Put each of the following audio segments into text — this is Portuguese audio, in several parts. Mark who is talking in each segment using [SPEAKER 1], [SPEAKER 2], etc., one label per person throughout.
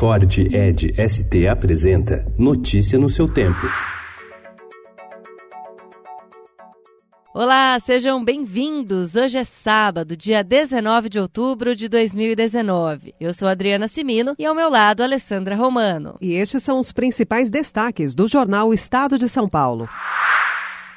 [SPEAKER 1] Ford Ed ST apresenta Notícia no seu tempo.
[SPEAKER 2] Olá, sejam bem-vindos. Hoje é sábado, dia 19 de outubro de 2019. Eu sou Adriana Simino e ao meu lado Alessandra Romano.
[SPEAKER 3] E estes são os principais destaques do jornal Estado de São Paulo.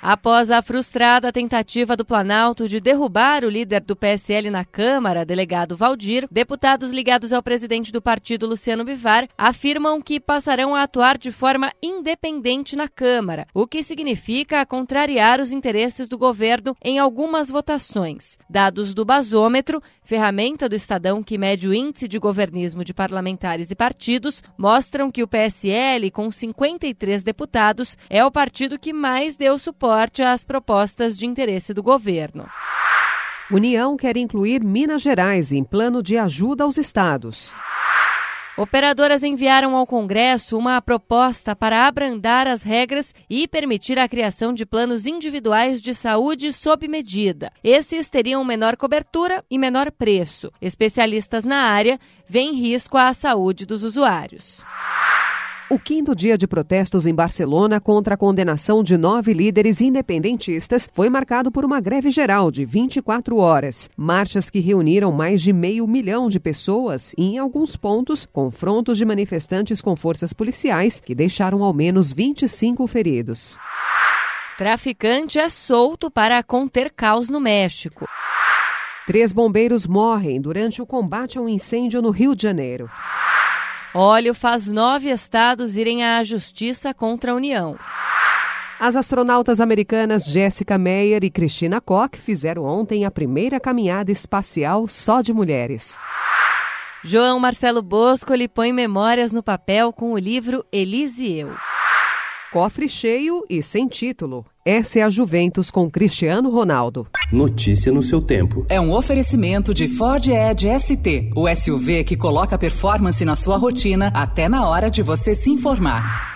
[SPEAKER 2] Após a frustrada tentativa do Planalto de derrubar o líder do PSL na Câmara, delegado Valdir, deputados ligados ao presidente do partido, Luciano Bivar, afirmam que passarão a atuar de forma independente na Câmara, o que significa contrariar os interesses do governo em algumas votações. Dados do basômetro, ferramenta do Estadão que mede o índice de governismo de parlamentares e partidos, mostram que o PSL, com 53 deputados, é o partido que mais deu suporte suporte às propostas de interesse do governo.
[SPEAKER 3] União quer incluir Minas Gerais em plano de ajuda aos estados.
[SPEAKER 2] Operadoras enviaram ao Congresso uma proposta para abrandar as regras e permitir a criação de planos individuais de saúde sob medida. Esses teriam menor cobertura e menor preço. Especialistas na área veem risco à saúde dos usuários.
[SPEAKER 3] O quinto dia de protestos em Barcelona contra a condenação de nove líderes independentistas foi marcado por uma greve geral de 24 horas. Marchas que reuniram mais de meio milhão de pessoas e, em alguns pontos, confrontos de manifestantes com forças policiais que deixaram ao menos 25 feridos.
[SPEAKER 2] Traficante é solto para conter caos no México.
[SPEAKER 3] Três bombeiros morrem durante o combate a um incêndio no Rio de Janeiro.
[SPEAKER 2] Óleo faz nove estados irem à justiça contra a União.
[SPEAKER 3] As astronautas americanas Jessica Meyer e Christina Koch fizeram ontem a primeira caminhada espacial só de mulheres.
[SPEAKER 2] João Marcelo Bosco lhe põe memórias no papel com o livro Elise e Eu.
[SPEAKER 3] Cofre cheio e sem título. Essa é a Juventus com Cristiano Ronaldo.
[SPEAKER 1] Notícia no seu tempo.
[SPEAKER 4] É um oferecimento de Ford Edge ST, o SUV que coloca performance na sua rotina até na hora de você se informar.